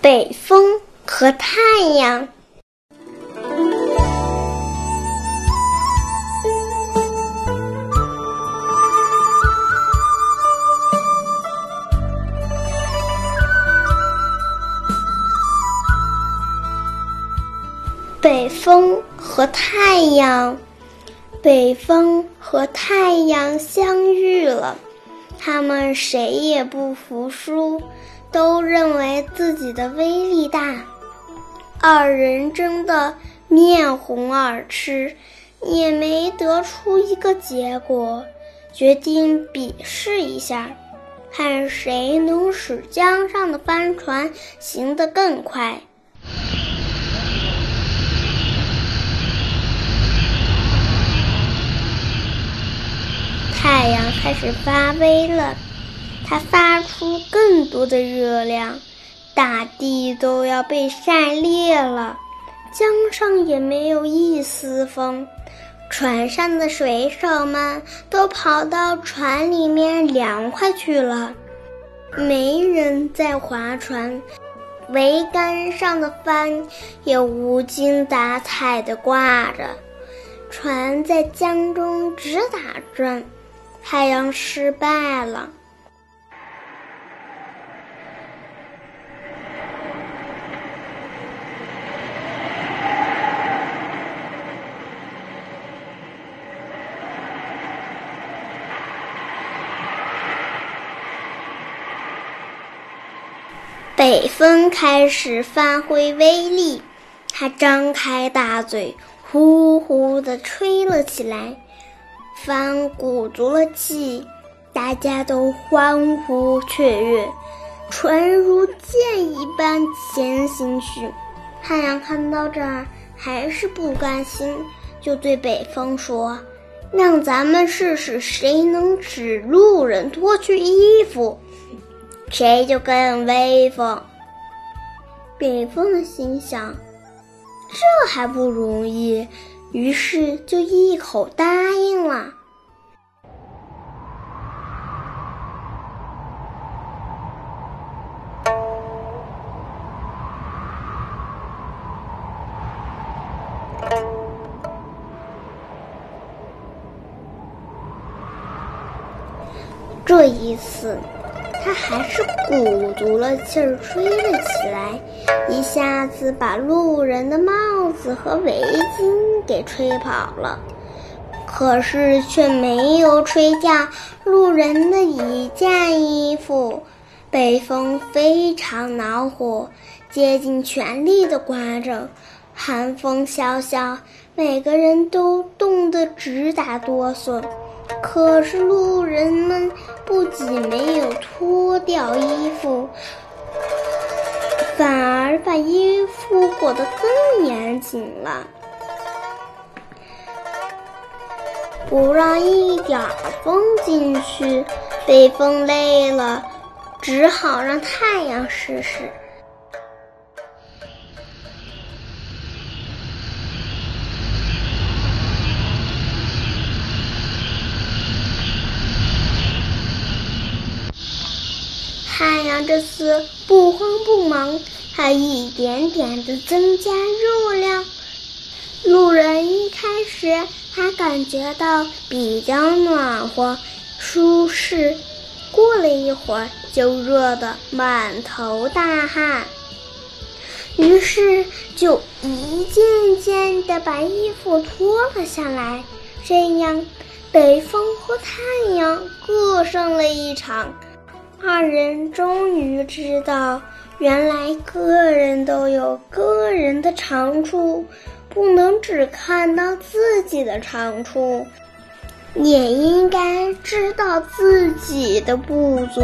北风和太阳。北风和太阳，北风和太阳相遇了，他们谁也不服输。都认为自己的威力大，二人争得面红耳赤，也没得出一个结果，决定比试一下，看谁能使江上的帆船行得更快。太阳开始发威了。它发出更多的热量，大地都要被晒裂了，江上也没有一丝风，船上的水手们都跑到船里面凉快去了，没人在划船，桅杆上的帆也无精打采地挂着，船在江中直打转，太阳失败了。北风开始发挥威力，它张开大嘴，呼呼地吹了起来，帆鼓足了气，大家都欢呼雀跃，船如箭一般前行去。太阳看到这儿还是不甘心，就对北风说：“让咱们试试谁能使路人脱去衣服。”谁就更威风。北风心想，这还不容易，于是就一口答应了。这一次。他还是鼓足了气儿吹了起来，一下子把路人的帽子和围巾给吹跑了，可是却没有吹掉路人的一件衣服。北风非常恼火，竭尽全力地刮着，寒风萧萧，每个人都冻得直打哆嗦。可是路人们不仅没有脱掉衣服，反而把衣服裹得更严紧了，不让一点风进去。北风累了，只好让太阳试试。太阳这次不慌不忙，还一点点的增加热量。路人一开始还感觉到比较暖和、舒适，过了一会儿就热得满头大汗，于是就一件件的把衣服脱了下来。这样，北风和太阳各胜了一场。二人终于知道，原来个人都有个人的长处，不能只看到自己的长处，也应该知道自己的不足。